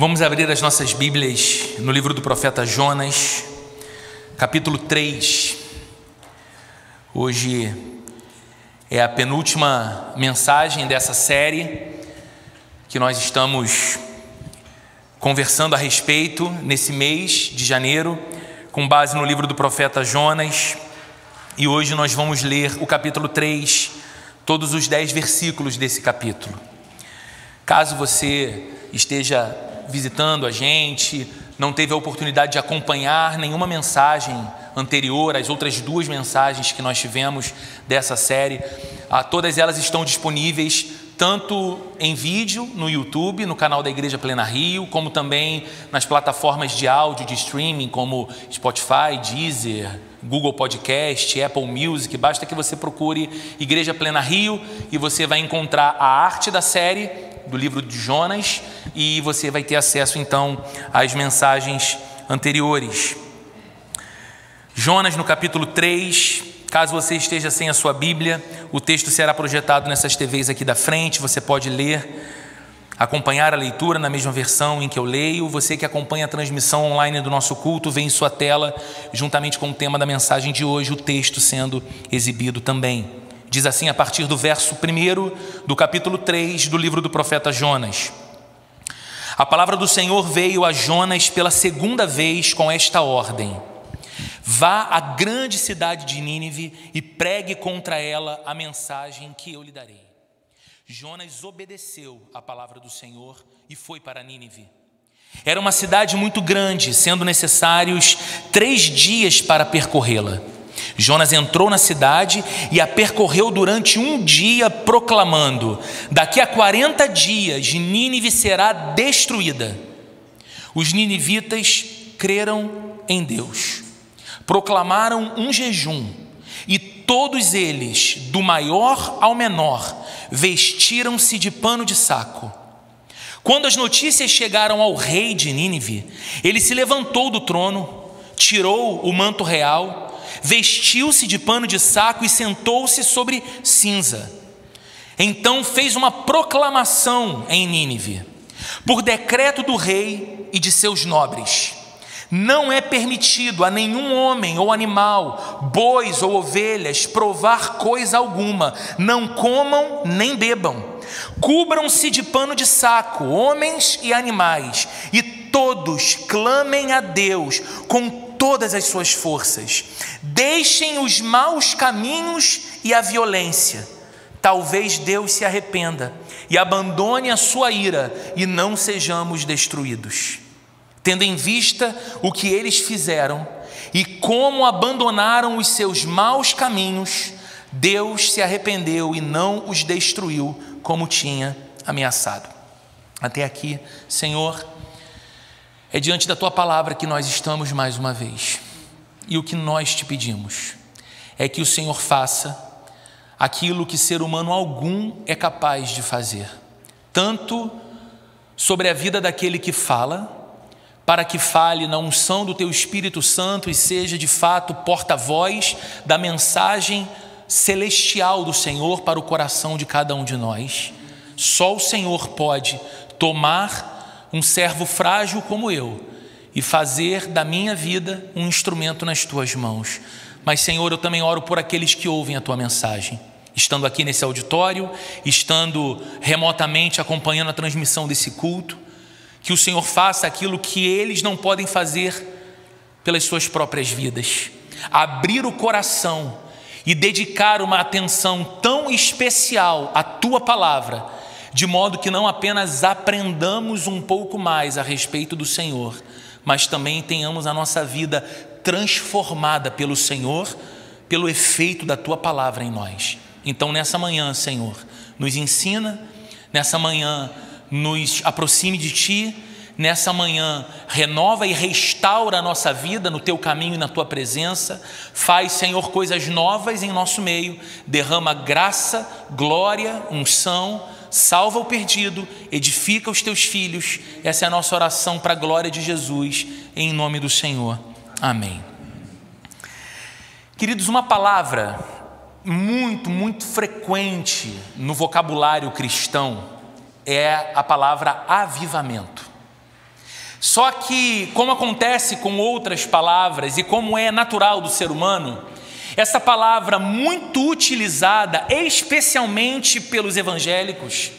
Vamos abrir as nossas Bíblias no livro do profeta Jonas, capítulo 3. Hoje é a penúltima mensagem dessa série que nós estamos conversando a respeito nesse mês de janeiro, com base no livro do profeta Jonas. E hoje nós vamos ler o capítulo 3, todos os dez versículos desse capítulo. Caso você esteja visitando a gente, não teve a oportunidade de acompanhar nenhuma mensagem anterior às outras duas mensagens que nós tivemos dessa série, ah, todas elas estão disponíveis tanto em vídeo no YouTube, no canal da Igreja Plena Rio, como também nas plataformas de áudio de streaming como Spotify, Deezer, Google Podcast, Apple Music. Basta que você procure Igreja Plena Rio e você vai encontrar a arte da série do livro de Jonas e você vai ter acesso então às mensagens anteriores. Jonas no capítulo 3, caso você esteja sem a sua Bíblia, o texto será projetado nessas TVs aqui da frente, você pode ler, acompanhar a leitura na mesma versão em que eu leio. Você que acompanha a transmissão online do nosso culto, vê em sua tela, juntamente com o tema da mensagem de hoje, o texto sendo exibido também. Diz assim a partir do verso 1 do capítulo 3 do livro do profeta Jonas. A palavra do Senhor veio a Jonas pela segunda vez com esta ordem: Vá à grande cidade de Nínive e pregue contra ela a mensagem que eu lhe darei. Jonas obedeceu à palavra do Senhor e foi para Nínive. Era uma cidade muito grande, sendo necessários três dias para percorrê-la. Jonas entrou na cidade e a percorreu durante um dia, proclamando: Daqui a 40 dias Nínive será destruída. Os ninivitas creram em Deus, proclamaram um jejum, e todos eles, do maior ao menor, vestiram-se de pano de saco. Quando as notícias chegaram ao rei de Nínive, ele se levantou do trono, tirou o manto real, vestiu-se de pano de saco e sentou-se sobre cinza. Então fez uma proclamação em Nínive, por decreto do rei e de seus nobres. Não é permitido a nenhum homem ou animal, bois ou ovelhas, provar coisa alguma, não comam nem bebam. Cubram-se de pano de saco, homens e animais, e todos clamem a Deus com todas as suas forças. Deixem os maus caminhos e a violência. Talvez Deus se arrependa e abandone a sua ira e não sejamos destruídos. Tendo em vista o que eles fizeram e como abandonaram os seus maus caminhos, Deus se arrependeu e não os destruiu como tinha ameaçado. Até aqui, Senhor, é diante da tua palavra que nós estamos mais uma vez. E o que nós te pedimos é que o Senhor faça aquilo que ser humano algum é capaz de fazer, tanto sobre a vida daquele que fala, para que fale na unção do teu Espírito Santo e seja de fato porta-voz da mensagem celestial do Senhor para o coração de cada um de nós. Só o Senhor pode tomar um servo frágil como eu e fazer da minha vida um instrumento nas tuas mãos. Mas, Senhor, eu também oro por aqueles que ouvem a tua mensagem, estando aqui nesse auditório, estando remotamente acompanhando a transmissão desse culto, que o Senhor faça aquilo que eles não podem fazer pelas suas próprias vidas, abrir o coração e dedicar uma atenção tão especial à tua palavra de modo que não apenas aprendamos um pouco mais a respeito do Senhor, mas também tenhamos a nossa vida transformada pelo Senhor, pelo efeito da tua palavra em nós. Então, nessa manhã, Senhor, nos ensina, nessa manhã, nos aproxime de ti, nessa manhã, renova e restaura a nossa vida no teu caminho e na tua presença. Faz, Senhor, coisas novas em nosso meio, derrama graça, glória, unção salva o perdido, edifica os teus filhos. Essa é a nossa oração para a glória de Jesus, em nome do Senhor. Amém. Queridos, uma palavra muito, muito frequente no vocabulário cristão é a palavra avivamento. Só que, como acontece com outras palavras e como é natural do ser humano, essa palavra muito utilizada, especialmente pelos evangélicos,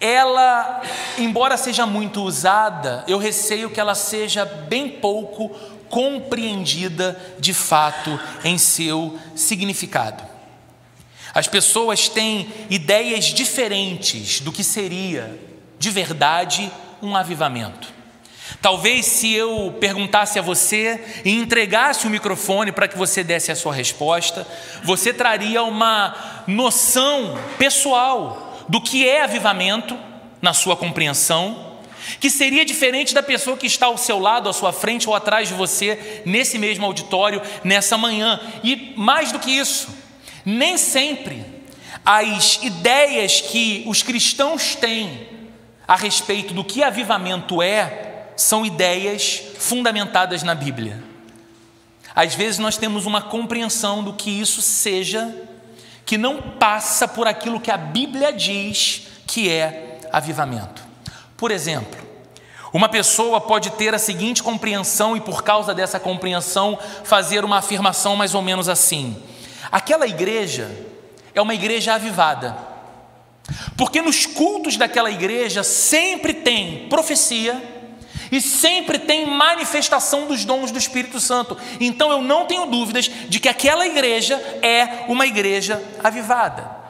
ela, embora seja muito usada, eu receio que ela seja bem pouco compreendida de fato em seu significado. As pessoas têm ideias diferentes do que seria de verdade um avivamento. Talvez se eu perguntasse a você e entregasse o microfone para que você desse a sua resposta, você traria uma noção pessoal do que é avivamento na sua compreensão, que seria diferente da pessoa que está ao seu lado, à sua frente ou atrás de você, nesse mesmo auditório, nessa manhã. E mais do que isso, nem sempre as ideias que os cristãos têm a respeito do que avivamento é são ideias fundamentadas na Bíblia. Às vezes nós temos uma compreensão do que isso seja que não passa por aquilo que a Bíblia diz que é avivamento. Por exemplo, uma pessoa pode ter a seguinte compreensão e, por causa dessa compreensão, fazer uma afirmação mais ou menos assim: Aquela igreja é uma igreja avivada. Porque nos cultos daquela igreja sempre tem profecia e sempre tem manifestação dos dons do Espírito Santo. Então eu não tenho dúvidas de que aquela igreja é uma igreja avivada.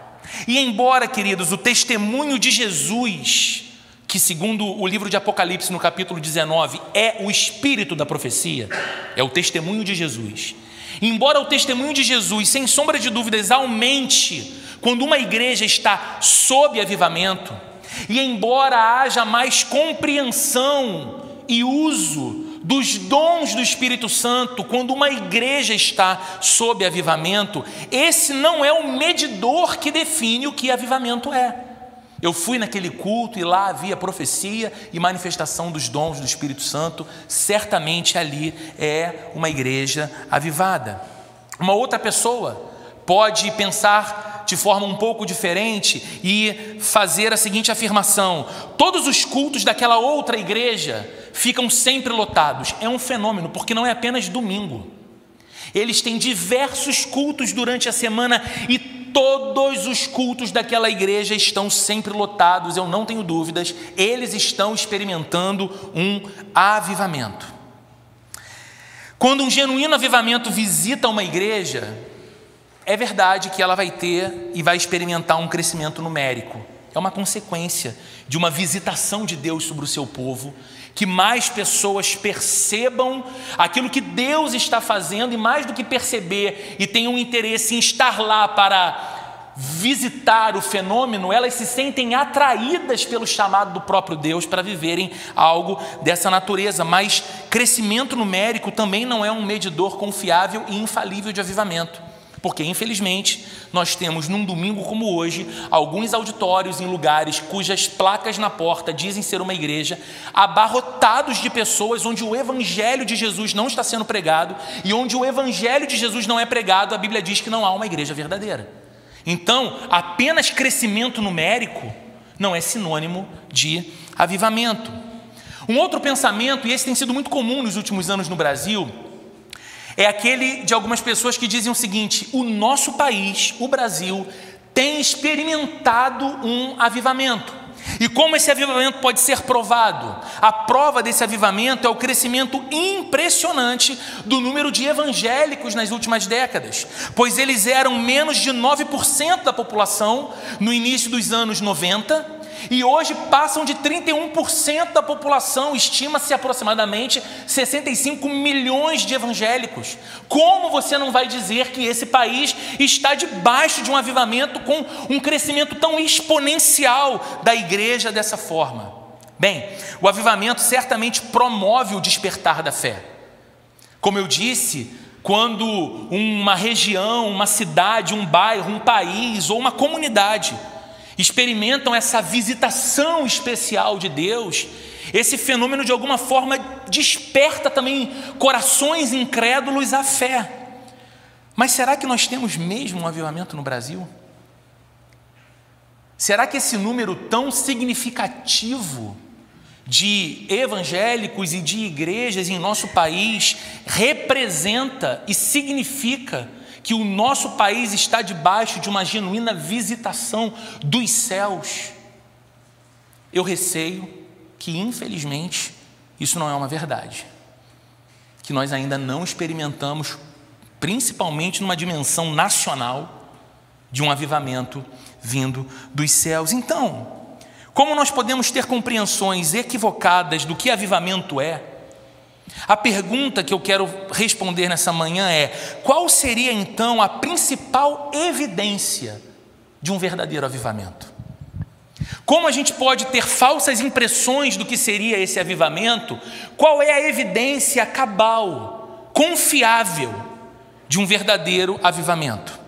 E embora, queridos, o testemunho de Jesus, que segundo o livro de Apocalipse no capítulo 19 é o espírito da profecia, é o testemunho de Jesus. Embora o testemunho de Jesus, sem sombra de dúvidas, aumente quando uma igreja está sob avivamento, e embora haja mais compreensão e uso dos dons do Espírito Santo, quando uma igreja está sob avivamento, esse não é o medidor que define o que avivamento é. Eu fui naquele culto e lá havia profecia e manifestação dos dons do Espírito Santo, certamente ali é uma igreja avivada. Uma outra pessoa pode pensar de forma um pouco diferente e fazer a seguinte afirmação: todos os cultos daquela outra igreja ficam sempre lotados. É um fenômeno, porque não é apenas domingo. Eles têm diversos cultos durante a semana e todos os cultos daquela igreja estão sempre lotados, eu não tenho dúvidas, eles estão experimentando um avivamento. Quando um genuíno avivamento visita uma igreja, é verdade que ela vai ter e vai experimentar um crescimento numérico. É uma consequência de uma visitação de Deus sobre o seu povo, que mais pessoas percebam aquilo que Deus está fazendo e mais do que perceber e tenham interesse em estar lá para visitar o fenômeno, elas se sentem atraídas pelo chamado do próprio Deus para viverem algo dessa natureza. Mas crescimento numérico também não é um medidor confiável e infalível de avivamento. Porque, infelizmente, nós temos num domingo como hoje, alguns auditórios em lugares cujas placas na porta dizem ser uma igreja, abarrotados de pessoas onde o evangelho de Jesus não está sendo pregado e onde o evangelho de Jesus não é pregado, a Bíblia diz que não há uma igreja verdadeira. Então, apenas crescimento numérico não é sinônimo de avivamento. Um outro pensamento, e esse tem sido muito comum nos últimos anos no Brasil, é aquele de algumas pessoas que dizem o seguinte: o nosso país, o Brasil, tem experimentado um avivamento. E como esse avivamento pode ser provado? A prova desse avivamento é o crescimento impressionante do número de evangélicos nas últimas décadas, pois eles eram menos de 9% da população no início dos anos 90 e hoje passam de 31% da população, estima-se aproximadamente 65 milhões de evangélicos. Como você não vai dizer que esse país está debaixo de um avivamento com um crescimento tão exponencial da igreja dessa forma? Bem, o avivamento certamente promove o despertar da fé. Como eu disse, quando uma região, uma cidade, um bairro, um país ou uma comunidade experimentam essa visitação especial de Deus, esse fenômeno de alguma forma desperta também corações incrédulos à fé. Mas será que nós temos mesmo um avivamento no Brasil? Será que esse número tão significativo de evangélicos e de igrejas em nosso país representa e significa que o nosso país está debaixo de uma genuína visitação dos céus. Eu receio que, infelizmente, isso não é uma verdade. Que nós ainda não experimentamos, principalmente numa dimensão nacional, de um avivamento vindo dos céus. Então, como nós podemos ter compreensões equivocadas do que avivamento é? A pergunta que eu quero responder nessa manhã é: qual seria então a principal evidência de um verdadeiro avivamento? Como a gente pode ter falsas impressões do que seria esse avivamento? Qual é a evidência cabal, confiável de um verdadeiro avivamento?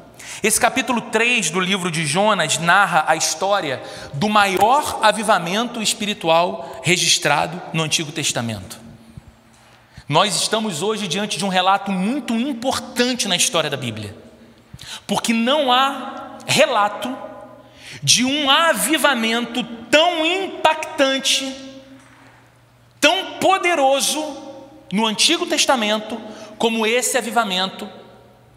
Esse capítulo 3 do livro de Jonas narra a história do maior avivamento espiritual registrado no Antigo Testamento. Nós estamos hoje diante de um relato muito importante na história da Bíblia, porque não há relato de um avivamento tão impactante, tão poderoso no Antigo Testamento como esse avivamento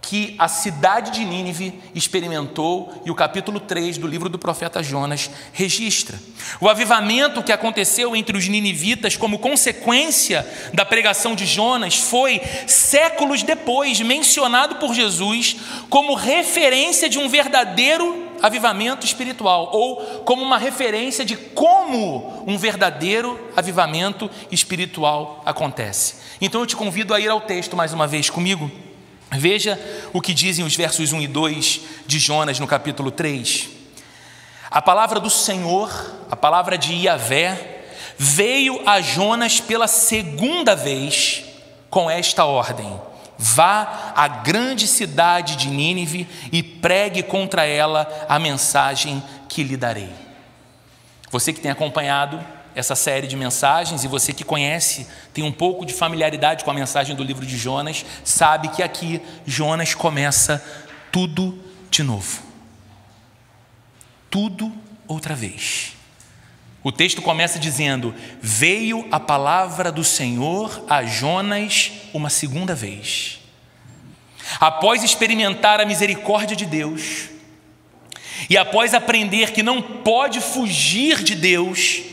que a cidade de Nínive experimentou e o capítulo 3 do livro do profeta Jonas registra. O avivamento que aconteceu entre os ninivitas como consequência da pregação de Jonas foi, séculos depois, mencionado por Jesus como referência de um verdadeiro avivamento espiritual, ou como uma referência de como um verdadeiro avivamento espiritual acontece. Então eu te convido a ir ao texto mais uma vez comigo. Veja o que dizem os versos 1 e 2 de Jonas no capítulo 3. A palavra do Senhor, a palavra de Iavé, veio a Jonas pela segunda vez com esta ordem: Vá à grande cidade de Nínive e pregue contra ela a mensagem que lhe darei. Você que tem acompanhado essa série de mensagens, e você que conhece, tem um pouco de familiaridade com a mensagem do livro de Jonas, sabe que aqui Jonas começa tudo de novo. Tudo outra vez. O texto começa dizendo: Veio a palavra do Senhor a Jonas uma segunda vez. Após experimentar a misericórdia de Deus, e após aprender que não pode fugir de Deus,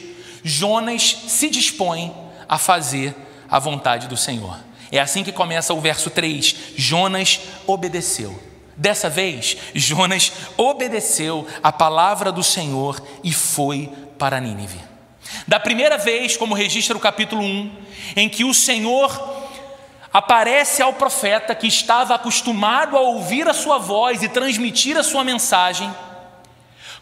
Jonas se dispõe a fazer a vontade do Senhor. É assim que começa o verso 3: Jonas obedeceu. Dessa vez, Jonas obedeceu a palavra do Senhor e foi para Nínive. Da primeira vez, como registra o capítulo 1, em que o Senhor aparece ao profeta que estava acostumado a ouvir a sua voz e transmitir a sua mensagem,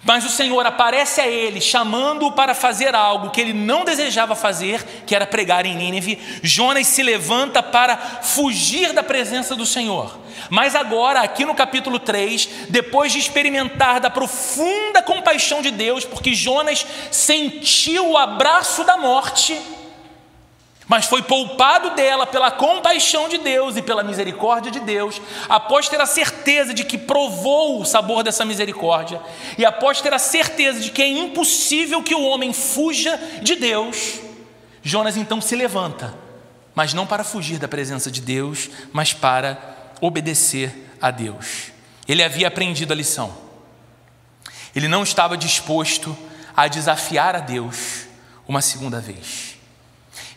mas o Senhor aparece a ele, chamando-o para fazer algo que ele não desejava fazer, que era pregar em Nínive. Jonas se levanta para fugir da presença do Senhor. Mas agora, aqui no capítulo 3, depois de experimentar da profunda compaixão de Deus, porque Jonas sentiu o abraço da morte, mas foi poupado dela pela compaixão de Deus e pela misericórdia de Deus, após ter a certeza de que provou o sabor dessa misericórdia, e após ter a certeza de que é impossível que o homem fuja de Deus, Jonas então se levanta, mas não para fugir da presença de Deus, mas para obedecer a Deus. Ele havia aprendido a lição, ele não estava disposto a desafiar a Deus uma segunda vez.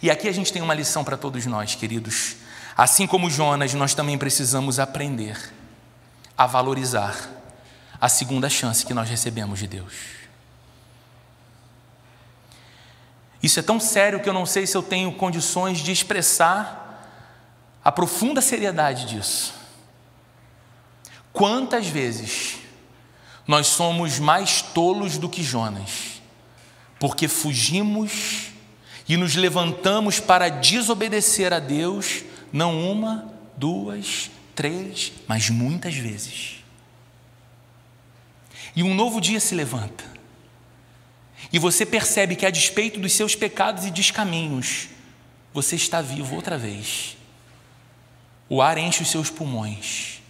E aqui a gente tem uma lição para todos nós, queridos. Assim como Jonas, nós também precisamos aprender a valorizar a segunda chance que nós recebemos de Deus. Isso é tão sério que eu não sei se eu tenho condições de expressar a profunda seriedade disso. Quantas vezes nós somos mais tolos do que Jonas, porque fugimos e nos levantamos para desobedecer a Deus, não uma, duas, três, mas muitas vezes. E um novo dia se levanta, e você percebe que, a despeito dos seus pecados e descaminhos, você está vivo outra vez. O ar enche os seus pulmões,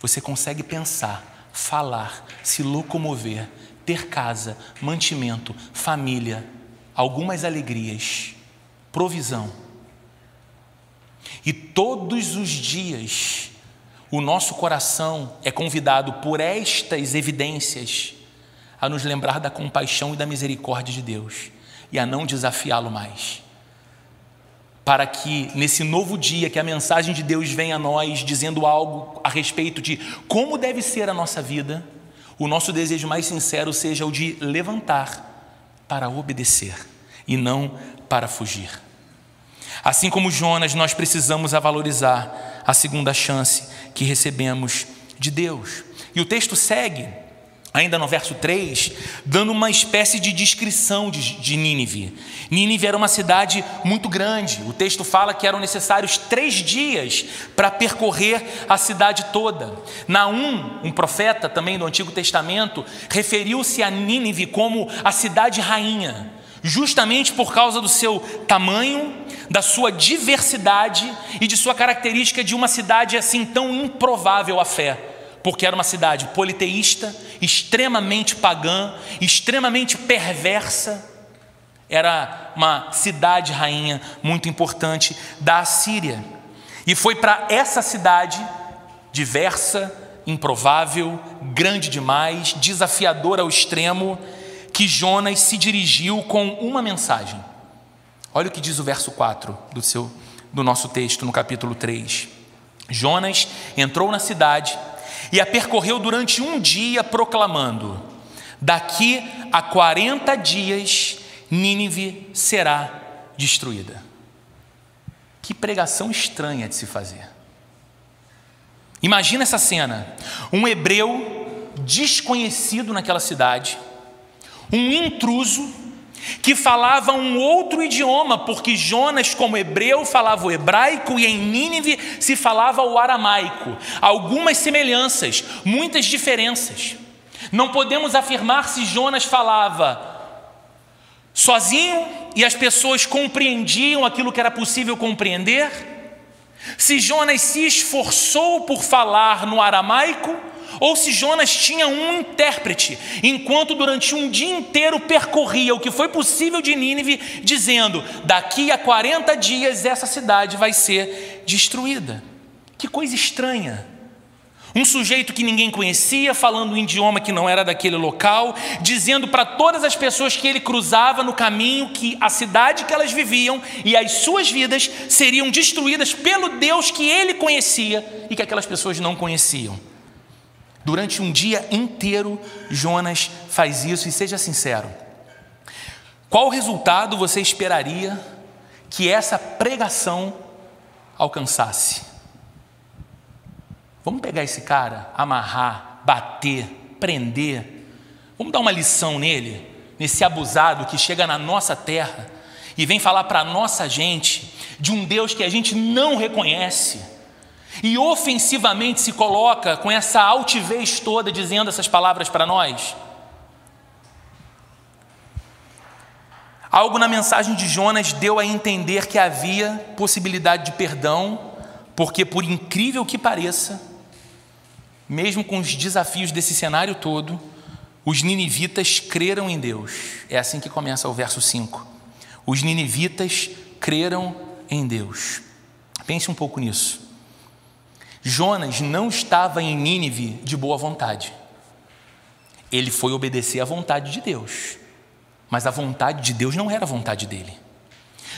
você consegue pensar, falar, se locomover, ter casa, mantimento, família algumas alegrias, provisão. E todos os dias o nosso coração é convidado por estas evidências a nos lembrar da compaixão e da misericórdia de Deus e a não desafiá-lo mais. Para que nesse novo dia que a mensagem de Deus venha a nós dizendo algo a respeito de como deve ser a nossa vida, o nosso desejo mais sincero seja o de levantar para obedecer e não para fugir. Assim como Jonas, nós precisamos a valorizar a segunda chance que recebemos de Deus. E o texto segue, ainda no verso 3, dando uma espécie de descrição de, de Nínive. Nínive era uma cidade muito grande. O texto fala que eram necessários três dias para percorrer a cidade toda. Naum, um profeta também do Antigo Testamento, referiu-se a Nínive como a cidade rainha justamente por causa do seu tamanho, da sua diversidade e de sua característica de uma cidade assim tão improvável à fé, porque era uma cidade politeísta, extremamente pagã, extremamente perversa. Era uma cidade rainha muito importante da Assíria. E foi para essa cidade diversa, improvável, grande demais, desafiadora ao extremo, que Jonas se dirigiu com uma mensagem. Olha o que diz o verso 4 do, seu, do nosso texto, no capítulo 3. Jonas entrou na cidade e a percorreu durante um dia, proclamando: Daqui a 40 dias, Nínive será destruída. Que pregação estranha de se fazer. Imagina essa cena: um hebreu desconhecido naquela cidade um intruso que falava um outro idioma, porque Jonas, como hebreu, falava o hebraico e em Nínive se falava o aramaico. Algumas semelhanças, muitas diferenças. Não podemos afirmar se Jonas falava sozinho e as pessoas compreendiam aquilo que era possível compreender, se Jonas se esforçou por falar no aramaico ou se Jonas tinha um intérprete, enquanto durante um dia inteiro percorria o que foi possível de Nínive, dizendo: daqui a 40 dias essa cidade vai ser destruída. Que coisa estranha. Um sujeito que ninguém conhecia, falando um idioma que não era daquele local, dizendo para todas as pessoas que ele cruzava no caminho que a cidade que elas viviam e as suas vidas seriam destruídas pelo Deus que ele conhecia e que aquelas pessoas não conheciam. Durante um dia inteiro, Jonas faz isso, e seja sincero: qual resultado você esperaria que essa pregação alcançasse? Vamos pegar esse cara, amarrar, bater, prender, vamos dar uma lição nele, nesse abusado que chega na nossa terra e vem falar para a nossa gente de um Deus que a gente não reconhece e ofensivamente se coloca com essa altivez toda dizendo essas palavras para nós? Algo na mensagem de Jonas deu a entender que havia possibilidade de perdão, porque, por incrível que pareça, mesmo com os desafios desse cenário todo, os ninivitas creram em Deus. É assim que começa o verso 5. Os ninivitas creram em Deus. Pense um pouco nisso. Jonas não estava em Nínive de boa vontade. Ele foi obedecer à vontade de Deus. Mas a vontade de Deus não era a vontade dele.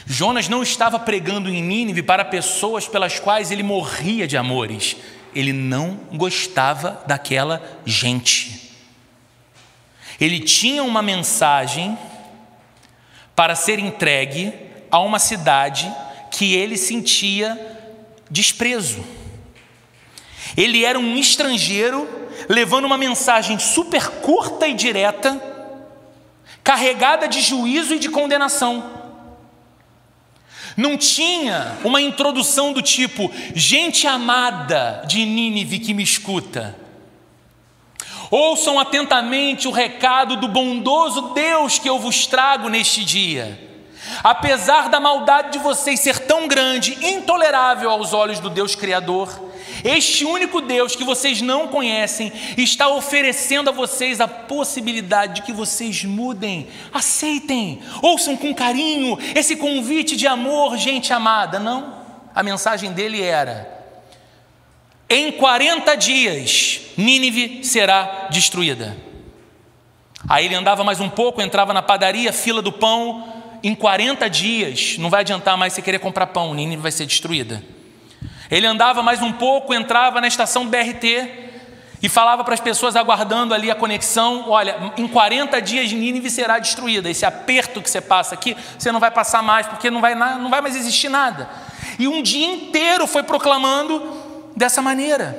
Jonas não estava pregando em Nínive para pessoas pelas quais ele morria de amores. Ele não gostava daquela gente. Ele tinha uma mensagem para ser entregue a uma cidade que ele sentia desprezo. Ele era um estrangeiro levando uma mensagem super curta e direta, carregada de juízo e de condenação. Não tinha uma introdução do tipo, gente amada de Nínive que me escuta. Ouçam atentamente o recado do bondoso Deus que eu vos trago neste dia. Apesar da maldade de vocês ser tão grande, intolerável aos olhos do Deus Criador, Este único Deus que vocês não conhecem está oferecendo a vocês a possibilidade de que vocês mudem, aceitem, ouçam com carinho esse convite de amor, gente amada. Não, a mensagem dele era: em 40 dias, Nínive será destruída. Aí ele andava mais um pouco, entrava na padaria, fila do pão. Em 40 dias, não vai adiantar mais você querer comprar pão, Nínive vai ser destruída. Ele andava mais um pouco, entrava na estação BRT e falava para as pessoas aguardando ali a conexão: olha, em 40 dias Nínive será destruída. Esse aperto que você passa aqui, você não vai passar mais, porque não vai, não vai mais existir nada. E um dia inteiro foi proclamando dessa maneira.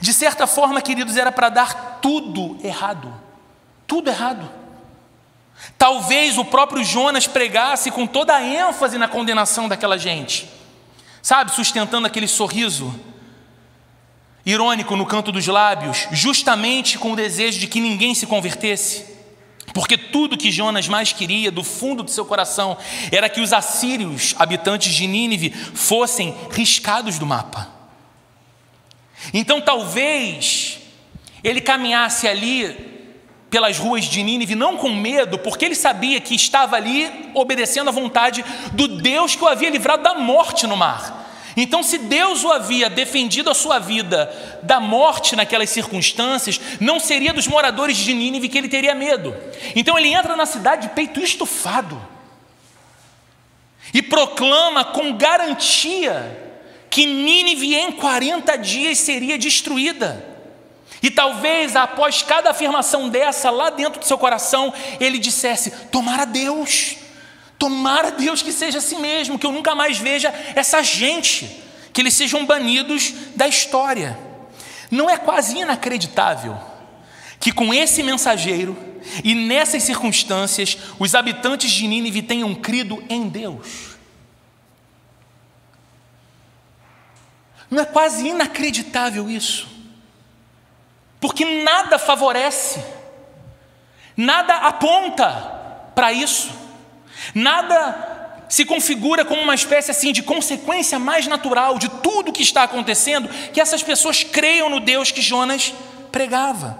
De certa forma, queridos, era para dar tudo errado. Tudo errado. Talvez o próprio Jonas pregasse com toda a ênfase na condenação daquela gente sabe, sustentando aquele sorriso irônico no canto dos lábios, justamente com o desejo de que ninguém se convertesse. Porque tudo que Jonas mais queria do fundo do seu coração era que os assírios, habitantes de Nínive, fossem riscados do mapa. Então talvez ele caminhasse ali pelas ruas de Nínive, não com medo, porque ele sabia que estava ali obedecendo à vontade do Deus que o havia livrado da morte no mar. Então, se Deus o havia defendido a sua vida da morte naquelas circunstâncias, não seria dos moradores de Nínive que ele teria medo. Então, ele entra na cidade de peito estufado e proclama com garantia que Nínive em 40 dias seria destruída. E talvez após cada afirmação dessa, lá dentro do seu coração, ele dissesse: Tomara Deus, tomara Deus que seja assim mesmo, que eu nunca mais veja essa gente, que eles sejam banidos da história. Não é quase inacreditável que com esse mensageiro e nessas circunstâncias os habitantes de Nínive tenham crido em Deus? Não é quase inacreditável isso? Porque nada favorece, nada aponta para isso, nada se configura como uma espécie assim de consequência mais natural de tudo que está acontecendo, que essas pessoas creiam no Deus que Jonas pregava.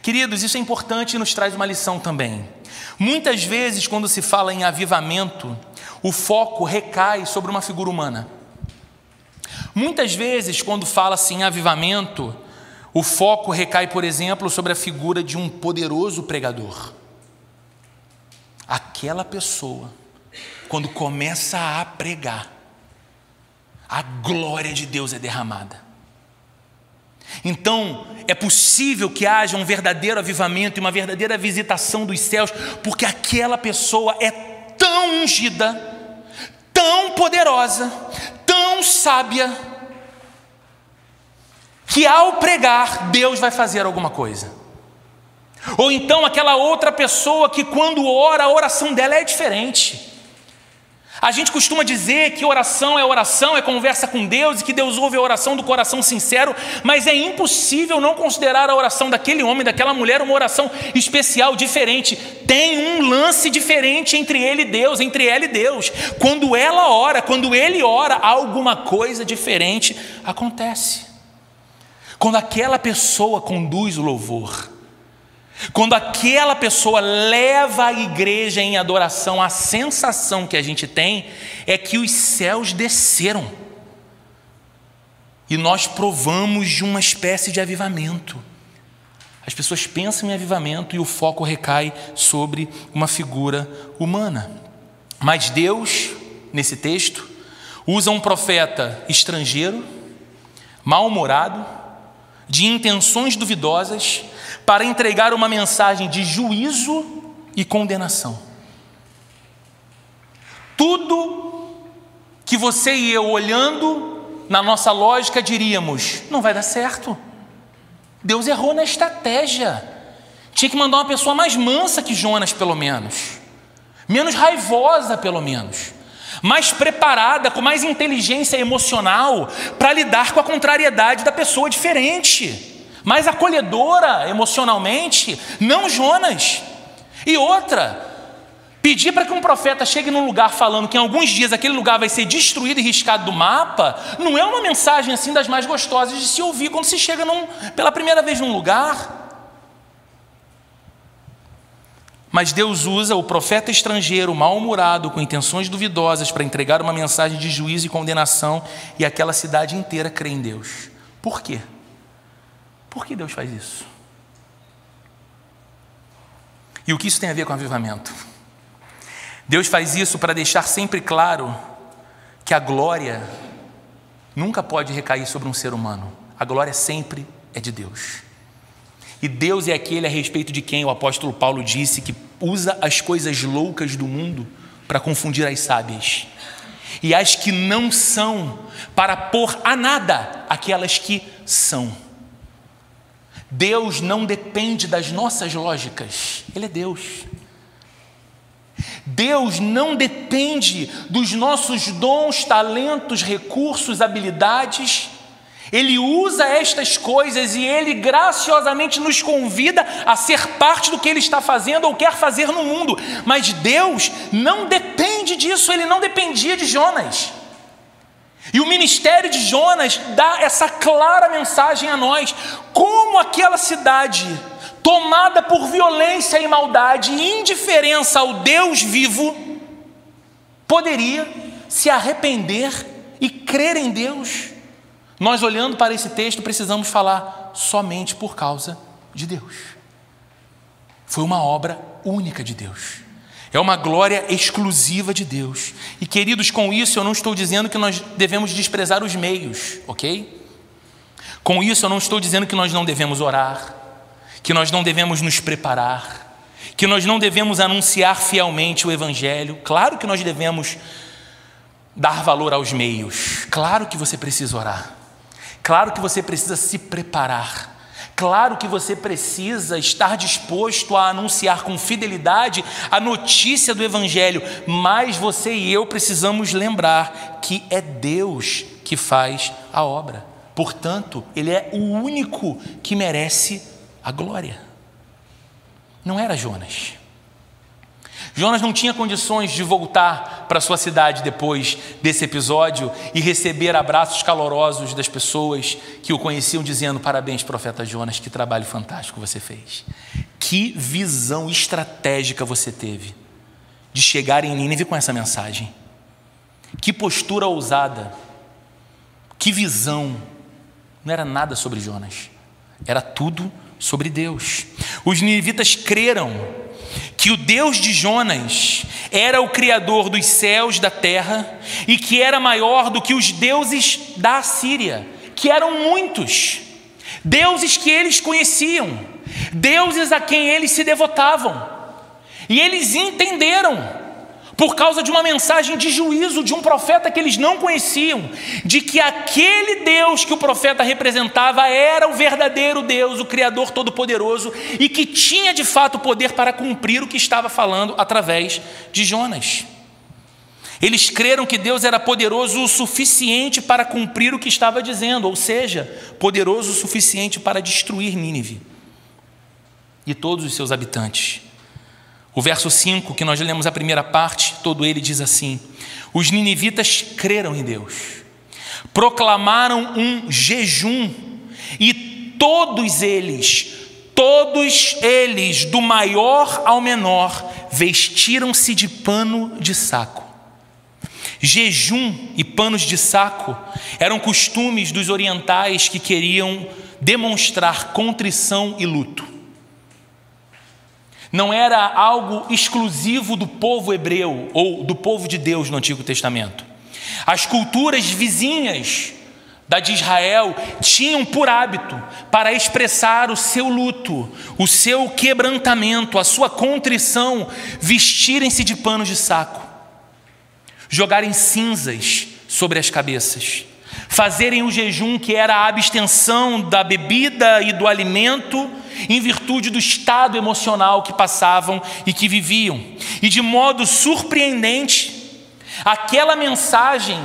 Queridos, isso é importante e nos traz uma lição também. Muitas vezes, quando se fala em avivamento, o foco recai sobre uma figura humana. Muitas vezes, quando fala-se em avivamento, o foco recai, por exemplo, sobre a figura de um poderoso pregador. Aquela pessoa, quando começa a pregar, a glória de Deus é derramada. Então, é possível que haja um verdadeiro avivamento e uma verdadeira visitação dos céus, porque aquela pessoa é tão ungida, tão poderosa, tão sábia, que ao pregar, Deus vai fazer alguma coisa. Ou então aquela outra pessoa que quando ora, a oração dela é diferente. A gente costuma dizer que oração é oração, é conversa com Deus e que Deus ouve a oração do coração sincero, mas é impossível não considerar a oração daquele homem, daquela mulher, uma oração especial, diferente. Tem um lance diferente entre ele e Deus, entre ela e Deus. Quando ela ora, quando ele ora, alguma coisa diferente acontece. Quando aquela pessoa conduz o louvor, quando aquela pessoa leva a igreja em adoração, a sensação que a gente tem é que os céus desceram. E nós provamos de uma espécie de avivamento. As pessoas pensam em avivamento e o foco recai sobre uma figura humana. Mas Deus, nesse texto, usa um profeta estrangeiro, mal-humorado, de intenções duvidosas para entregar uma mensagem de juízo e condenação. Tudo que você e eu olhando na nossa lógica diríamos: não vai dar certo. Deus errou na estratégia. Tinha que mandar uma pessoa mais mansa que Jonas, pelo menos, menos raivosa, pelo menos mais preparada, com mais inteligência emocional para lidar com a contrariedade da pessoa diferente, mais acolhedora emocionalmente, não Jonas. E outra, Pedir para que um profeta chegue num lugar falando que em alguns dias aquele lugar vai ser destruído e riscado do mapa, não é uma mensagem assim das mais gostosas de se ouvir quando se chega num, pela primeira vez num lugar. Mas Deus usa o profeta estrangeiro mal-humorado, com intenções duvidosas, para entregar uma mensagem de juízo e condenação, e aquela cidade inteira crê em Deus. Por quê? Por que Deus faz isso? E o que isso tem a ver com avivamento? Deus faz isso para deixar sempre claro que a glória nunca pode recair sobre um ser humano. A glória sempre é de Deus. E Deus é aquele a respeito de quem o apóstolo Paulo disse que usa as coisas loucas do mundo para confundir as sábias. E as que não são, para pôr a nada aquelas que são. Deus não depende das nossas lógicas, Ele é Deus. Deus não depende dos nossos dons, talentos, recursos, habilidades. Ele usa estas coisas e ele graciosamente nos convida a ser parte do que ele está fazendo ou quer fazer no mundo. Mas Deus não depende disso, ele não dependia de Jonas. E o ministério de Jonas dá essa clara mensagem a nós: como aquela cidade tomada por violência e maldade e indiferença ao Deus vivo, poderia se arrepender e crer em Deus. Nós, olhando para esse texto, precisamos falar somente por causa de Deus. Foi uma obra única de Deus. É uma glória exclusiva de Deus. E queridos, com isso eu não estou dizendo que nós devemos desprezar os meios, ok? Com isso eu não estou dizendo que nós não devemos orar, que nós não devemos nos preparar, que nós não devemos anunciar fielmente o Evangelho. Claro que nós devemos dar valor aos meios, claro que você precisa orar, claro que você precisa se preparar. Claro que você precisa estar disposto a anunciar com fidelidade a notícia do Evangelho, mas você e eu precisamos lembrar que é Deus que faz a obra. Portanto, Ele é o único que merece a glória. Não era Jonas. Jonas não tinha condições de voltar para sua cidade depois desse episódio e receber abraços calorosos das pessoas que o conheciam, dizendo: Parabéns, profeta Jonas, que trabalho fantástico você fez. Que visão estratégica você teve de chegar em Nínive com essa mensagem. Que postura ousada. Que visão. Não era nada sobre Jonas, era tudo sobre Deus. Os ninivitas creram que o Deus de Jonas era o Criador dos céus, da terra, e que era maior do que os deuses da Síria, que eram muitos, deuses que eles conheciam, deuses a quem eles se devotavam, e eles entenderam por causa de uma mensagem de juízo de um profeta que eles não conheciam, de que aquele Deus que o profeta representava era o verdadeiro Deus, o Criador Todo-Poderoso, e que tinha de fato poder para cumprir o que estava falando através de Jonas. Eles creram que Deus era poderoso o suficiente para cumprir o que estava dizendo, ou seja, poderoso o suficiente para destruir Nínive e todos os seus habitantes. O verso 5, que nós lemos a primeira parte, todo ele diz assim: Os ninivitas creram em Deus, proclamaram um jejum, e todos eles, todos eles, do maior ao menor, vestiram-se de pano de saco. Jejum e panos de saco eram costumes dos orientais que queriam demonstrar contrição e luto não era algo exclusivo do povo hebreu ou do povo de Deus no Antigo Testamento. As culturas vizinhas da de Israel tinham por hábito, para expressar o seu luto, o seu quebrantamento, a sua contrição, vestirem-se de panos de saco, jogarem cinzas sobre as cabeças, fazerem o jejum que era a abstenção da bebida e do alimento em virtude do estado emocional que passavam e que viviam. E de modo surpreendente, aquela mensagem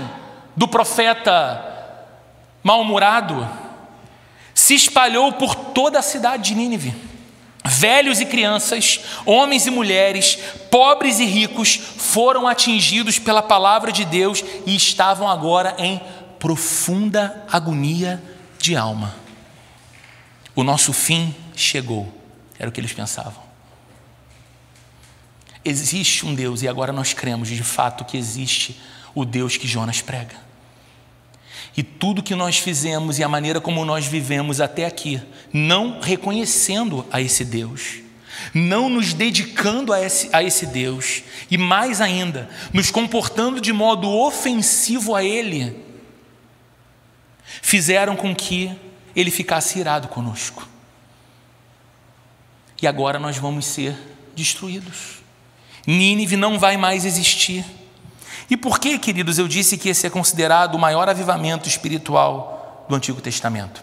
do profeta mal-humorado se espalhou por toda a cidade de Nínive. Velhos e crianças, homens e mulheres, pobres e ricos foram atingidos pela palavra de Deus e estavam agora em profunda agonia de alma. O nosso fim chegou, era o que eles pensavam. Existe um Deus e agora nós cremos de fato que existe o Deus que Jonas prega. E tudo que nós fizemos e a maneira como nós vivemos até aqui, não reconhecendo a esse Deus, não nos dedicando a esse, a esse Deus, e mais ainda, nos comportando de modo ofensivo a Ele, fizeram com que Ele ficasse irado conosco. E agora nós vamos ser destruídos. Nínive não vai mais existir. E por que, queridos, eu disse que esse é considerado o maior avivamento espiritual do Antigo Testamento?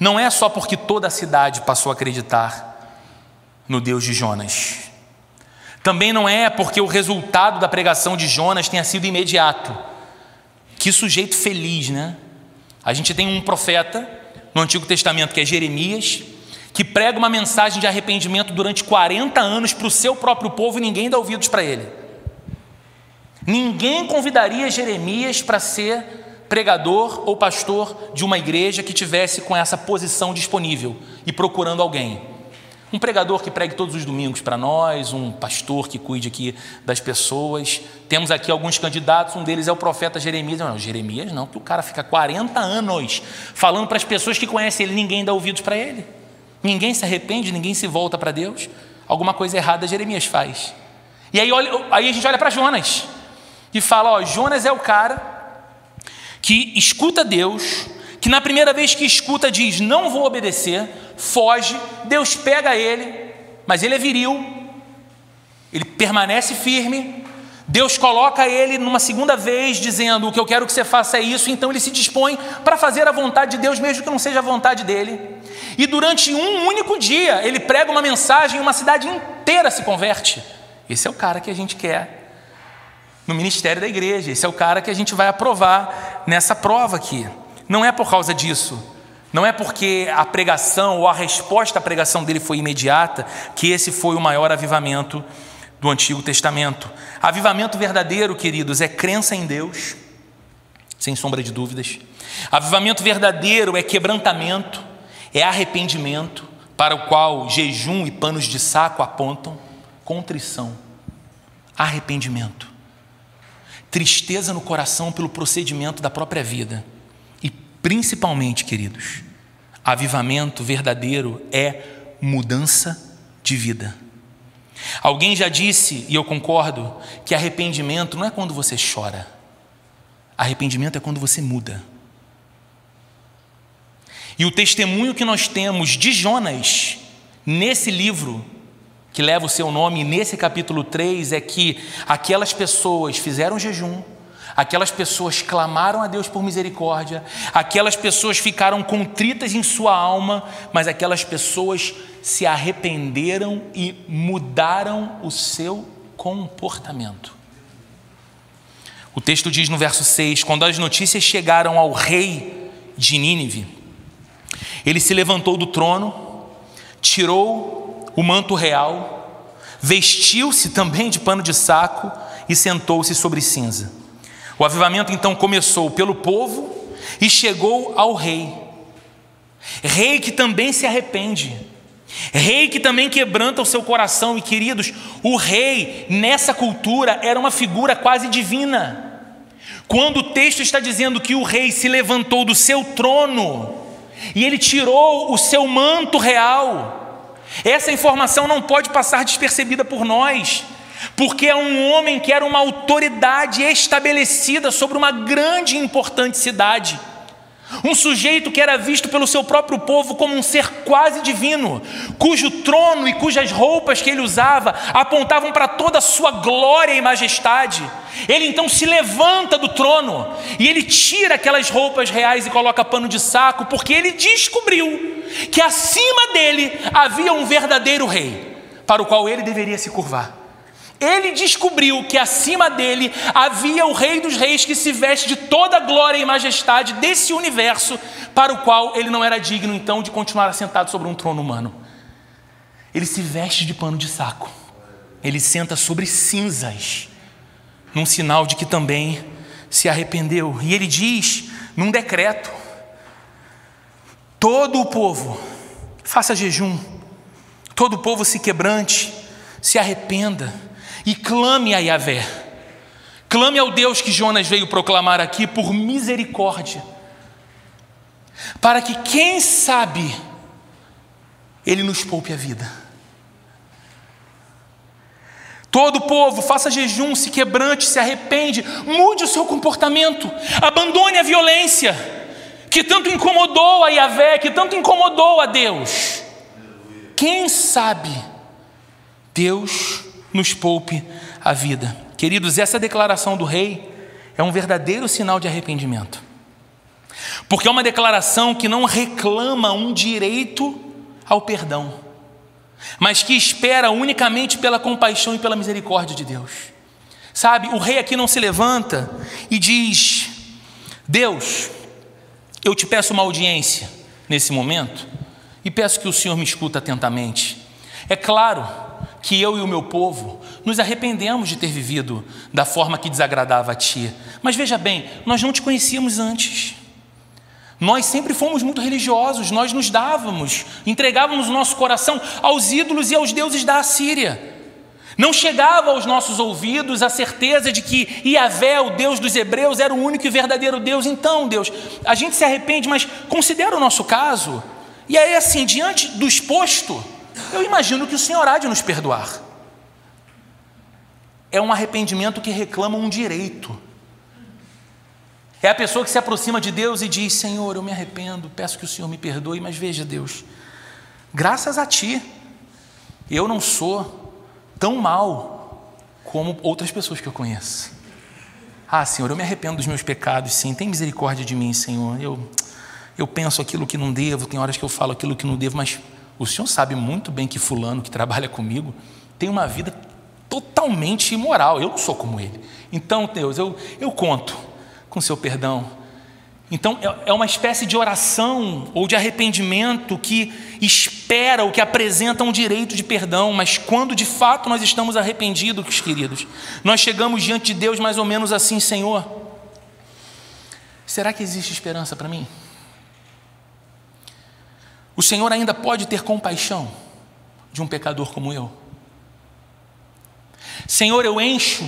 Não é só porque toda a cidade passou a acreditar no Deus de Jonas. Também não é porque o resultado da pregação de Jonas tenha sido imediato. Que sujeito feliz, né? A gente tem um profeta no Antigo Testamento que é Jeremias, que prega uma mensagem de arrependimento durante 40 anos para o seu próprio povo e ninguém dá ouvidos para ele. Ninguém convidaria Jeremias para ser pregador ou pastor de uma igreja que tivesse com essa posição disponível e procurando alguém. Um pregador que pregue todos os domingos para nós, um pastor que cuide aqui das pessoas. Temos aqui alguns candidatos, um deles é o profeta Jeremias. Não, Jeremias não, que o cara fica 40 anos falando para as pessoas que conhecem ele, ninguém dá ouvidos para ele. Ninguém se arrepende, ninguém se volta para Deus. Alguma coisa errada Jeremias faz. E aí, olha, aí a gente olha para Jonas e fala: ó, Jonas é o cara que escuta Deus, que na primeira vez que escuta diz: não vou obedecer, foge, Deus pega ele, mas ele é viril, ele permanece firme, Deus coloca ele numa segunda vez, dizendo: O que eu quero que você faça é isso, então ele se dispõe para fazer a vontade de Deus, mesmo que não seja a vontade dele. E durante um único dia, ele prega uma mensagem e uma cidade inteira se converte. Esse é o cara que a gente quer no ministério da igreja, esse é o cara que a gente vai aprovar nessa prova aqui. Não é por causa disso, não é porque a pregação ou a resposta à pregação dele foi imediata que esse foi o maior avivamento do Antigo Testamento. Avivamento verdadeiro, queridos, é crença em Deus, sem sombra de dúvidas. Avivamento verdadeiro é quebrantamento, é arrependimento, para o qual jejum e panos de saco apontam, contrição, arrependimento, tristeza no coração pelo procedimento da própria vida principalmente, queridos, avivamento verdadeiro é mudança de vida. Alguém já disse, e eu concordo, que arrependimento não é quando você chora, arrependimento é quando você muda. E o testemunho que nós temos de Jonas, nesse livro, que leva o seu nome, nesse capítulo 3, é que aquelas pessoas fizeram jejum, aquelas pessoas clamaram a Deus por misericórdia, aquelas pessoas ficaram contritas em sua alma, mas aquelas pessoas se arrependeram e mudaram o seu comportamento. O texto diz no verso 6: quando as notícias chegaram ao rei de Nínive, ele se levantou do trono, tirou o manto real, vestiu-se também de pano de saco e sentou-se sobre cinza. O avivamento então começou pelo povo e chegou ao rei. Rei que também se arrepende Rei que também quebranta o seu coração, e queridos, o rei nessa cultura era uma figura quase divina. Quando o texto está dizendo que o rei se levantou do seu trono e ele tirou o seu manto real, essa informação não pode passar despercebida por nós, porque é um homem que era uma autoridade estabelecida sobre uma grande e importante cidade. Um sujeito que era visto pelo seu próprio povo como um ser quase divino, cujo trono e cujas roupas que ele usava apontavam para toda a sua glória e majestade. Ele então se levanta do trono e ele tira aquelas roupas reais e coloca pano de saco, porque ele descobriu que acima dele havia um verdadeiro rei, para o qual ele deveria se curvar. Ele descobriu que acima dele havia o Rei dos Reis que se veste de toda a glória e majestade desse universo, para o qual ele não era digno então de continuar assentado sobre um trono humano. ele se veste de pano de saco, ele senta sobre cinzas, num sinal de que também se arrependeu. E ele diz, num decreto: todo o povo faça jejum, todo o povo se quebrante, se arrependa e clame a Yahvé. Clame ao Deus que Jonas veio proclamar aqui por misericórdia, para que, quem sabe, Ele nos poupe a vida. Todo o povo, faça jejum, se quebrante, se arrepende, mude o seu comportamento, abandone a violência, que tanto incomodou a Yahvé, que tanto incomodou a Deus. Quem sabe Deus nos poupe a vida. Queridos, essa declaração do rei é um verdadeiro sinal de arrependimento, porque é uma declaração que não reclama um direito ao perdão mas que espera unicamente pela compaixão e pela misericórdia de Deus. Sabe, o rei aqui não se levanta e diz: Deus, eu te peço uma audiência nesse momento e peço que o Senhor me escuta atentamente. É claro que eu e o meu povo nos arrependemos de ter vivido da forma que desagradava a Ti, mas veja bem, nós não te conhecíamos antes. Nós sempre fomos muito religiosos, nós nos dávamos, entregávamos o nosso coração aos ídolos e aos deuses da Assíria. Não chegava aos nossos ouvidos a certeza de que Iavé, o Deus dos hebreus, era o único e verdadeiro Deus. Então, Deus, a gente se arrepende, mas considera o nosso caso. E aí, assim, diante do exposto, eu imagino que o Senhor há de nos perdoar. É um arrependimento que reclama um direito. É a pessoa que se aproxima de Deus e diz: Senhor, eu me arrependo, peço que o Senhor me perdoe, mas veja, Deus, graças a Ti, eu não sou tão mal como outras pessoas que eu conheço. Ah, Senhor, eu me arrependo dos meus pecados, sim, tem misericórdia de mim, Senhor. Eu, eu penso aquilo que não devo, tem horas que eu falo aquilo que não devo, mas o Senhor sabe muito bem que Fulano, que trabalha comigo, tem uma vida totalmente imoral. Eu não sou como ele. Então, Deus, eu, eu conto com seu perdão. Então, é, é uma espécie de oração ou de arrependimento que espera ou que apresenta um direito de perdão, mas quando de fato nós estamos arrependidos, queridos, nós chegamos diante de Deus mais ou menos assim: Senhor, será que existe esperança para mim? O Senhor ainda pode ter compaixão de um pecador como eu? Senhor, eu encho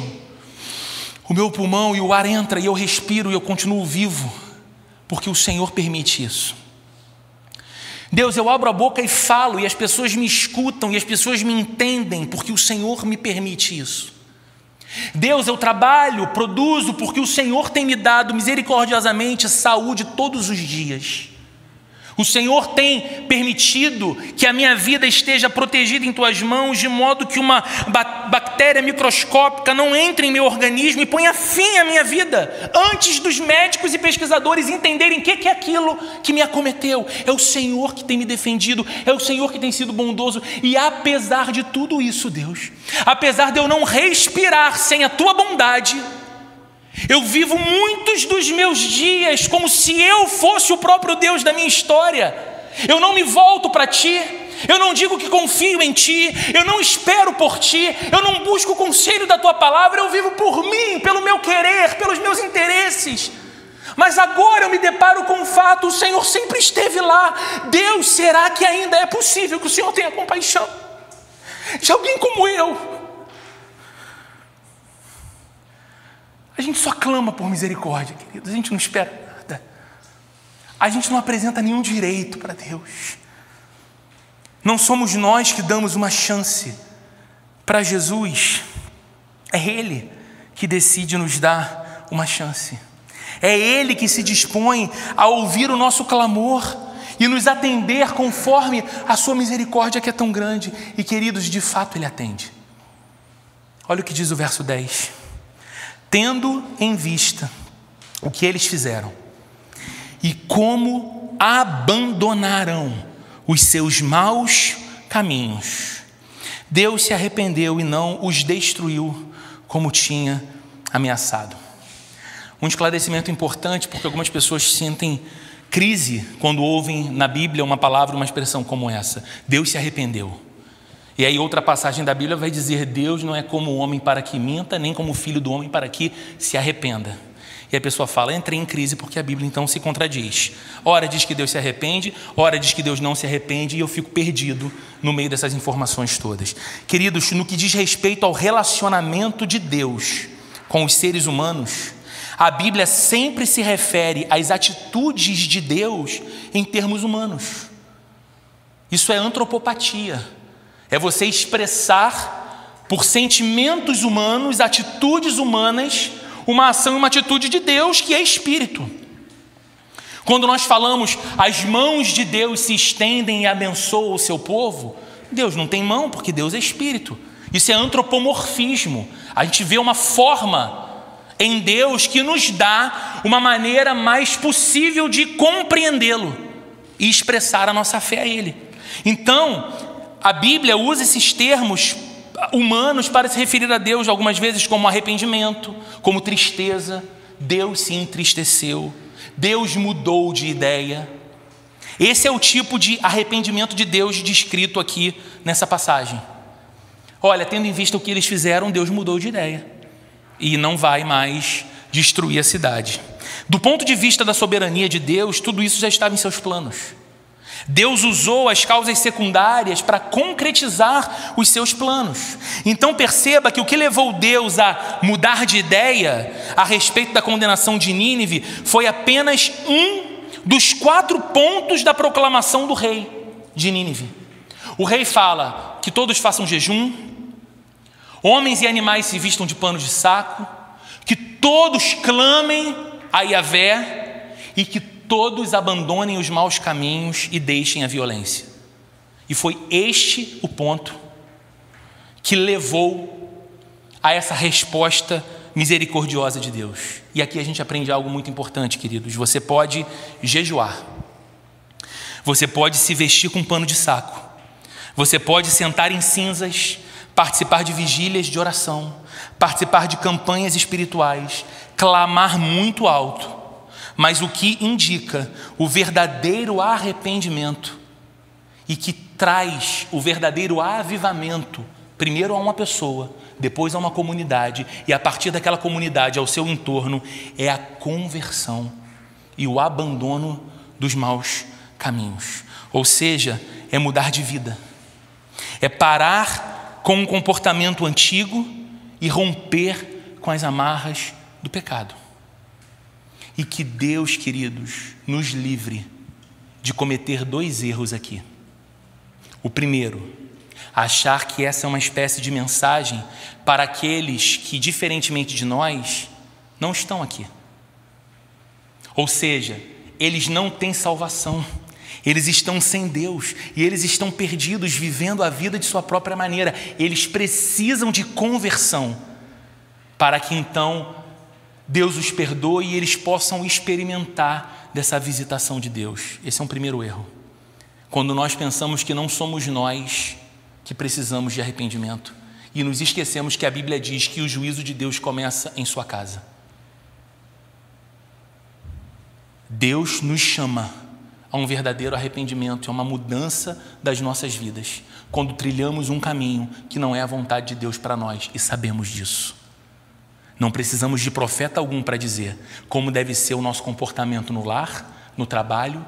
o meu pulmão e o ar entra e eu respiro e eu continuo vivo, porque o Senhor permite isso. Deus, eu abro a boca e falo, e as pessoas me escutam, e as pessoas me entendem, porque o Senhor me permite isso. Deus, eu trabalho, produzo, porque o Senhor tem me dado misericordiosamente saúde todos os dias. O Senhor tem permitido que a minha vida esteja protegida em tuas mãos, de modo que uma bactéria microscópica não entre em meu organismo e ponha fim à minha vida, antes dos médicos e pesquisadores entenderem o que é aquilo que me acometeu. É o Senhor que tem me defendido, é o Senhor que tem sido bondoso, e apesar de tudo isso, Deus, apesar de eu não respirar sem a tua bondade, eu vivo muitos dos meus dias como se eu fosse o próprio Deus da minha história. Eu não me volto para ti, eu não digo que confio em ti, eu não espero por ti, eu não busco o conselho da tua palavra, eu vivo por mim, pelo meu querer, pelos meus interesses. Mas agora eu me deparo com o fato: o Senhor sempre esteve lá. Deus, será que ainda é possível que o Senhor tenha compaixão de alguém como eu? A gente só clama por misericórdia, queridos. A gente não espera nada. A gente não apresenta nenhum direito para Deus. Não somos nós que damos uma chance para Jesus. É Ele que decide nos dar uma chance. É Ele que se dispõe a ouvir o nosso clamor e nos atender conforme a Sua misericórdia que é tão grande. E queridos, de fato Ele atende. Olha o que diz o verso 10 tendo em vista o que eles fizeram e como abandonaram os seus maus caminhos. Deus se arrependeu e não os destruiu como tinha ameaçado. Um esclarecimento importante, porque algumas pessoas sentem crise quando ouvem na Bíblia uma palavra, uma expressão como essa: Deus se arrependeu. E aí, outra passagem da Bíblia vai dizer: Deus não é como o homem para que minta, nem como o filho do homem para que se arrependa. E a pessoa fala: entrei em crise porque a Bíblia então se contradiz. Ora diz que Deus se arrepende, ora diz que Deus não se arrepende, e eu fico perdido no meio dessas informações todas. Queridos, no que diz respeito ao relacionamento de Deus com os seres humanos, a Bíblia sempre se refere às atitudes de Deus em termos humanos. Isso é antropopatia. É você expressar por sentimentos humanos, atitudes humanas, uma ação e uma atitude de Deus que é espírito. Quando nós falamos as mãos de Deus se estendem e abençoam o seu povo, Deus não tem mão porque Deus é espírito. Isso é antropomorfismo. A gente vê uma forma em Deus que nos dá uma maneira mais possível de compreendê-lo e expressar a nossa fé a Ele. Então, a Bíblia usa esses termos humanos para se referir a Deus algumas vezes como arrependimento, como tristeza. Deus se entristeceu, Deus mudou de ideia. Esse é o tipo de arrependimento de Deus descrito aqui nessa passagem. Olha, tendo em vista o que eles fizeram, Deus mudou de ideia e não vai mais destruir a cidade. Do ponto de vista da soberania de Deus, tudo isso já estava em seus planos. Deus usou as causas secundárias para concretizar os seus planos. Então perceba que o que levou Deus a mudar de ideia a respeito da condenação de Nínive foi apenas um dos quatro pontos da proclamação do rei de Nínive. O rei fala que todos façam jejum, homens e animais se vistam de pano de saco, que todos clamem a Yahvé e que todos abandonem os maus caminhos e deixem a violência. E foi este o ponto que levou a essa resposta misericordiosa de Deus. E aqui a gente aprende algo muito importante, queridos. Você pode jejuar, você pode se vestir com um pano de saco, você pode sentar em cinzas, participar de vigílias de oração, participar de campanhas espirituais, clamar muito alto mas o que indica o verdadeiro arrependimento e que traz o verdadeiro avivamento, primeiro a uma pessoa, depois a uma comunidade, e a partir daquela comunidade ao seu entorno, é a conversão e o abandono dos maus caminhos. Ou seja, é mudar de vida, é parar com um comportamento antigo e romper com as amarras do pecado. E que Deus, queridos, nos livre de cometer dois erros aqui. O primeiro, achar que essa é uma espécie de mensagem para aqueles que, diferentemente de nós, não estão aqui. Ou seja, eles não têm salvação, eles estão sem Deus e eles estão perdidos, vivendo a vida de sua própria maneira. Eles precisam de conversão para que então Deus os perdoe e eles possam experimentar dessa visitação de Deus. Esse é um primeiro erro. Quando nós pensamos que não somos nós que precisamos de arrependimento e nos esquecemos que a Bíblia diz que o juízo de Deus começa em sua casa. Deus nos chama a um verdadeiro arrependimento, a uma mudança das nossas vidas, quando trilhamos um caminho que não é a vontade de Deus para nós e sabemos disso. Não precisamos de profeta algum para dizer como deve ser o nosso comportamento no lar, no trabalho,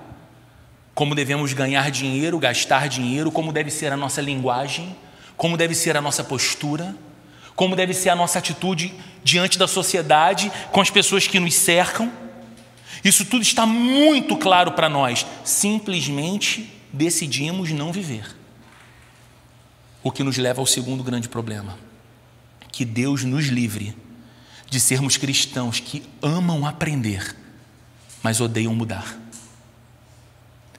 como devemos ganhar dinheiro, gastar dinheiro, como deve ser a nossa linguagem, como deve ser a nossa postura, como deve ser a nossa atitude diante da sociedade, com as pessoas que nos cercam. Isso tudo está muito claro para nós. Simplesmente decidimos não viver. O que nos leva ao segundo grande problema: que Deus nos livre de sermos cristãos que amam aprender, mas odeiam mudar.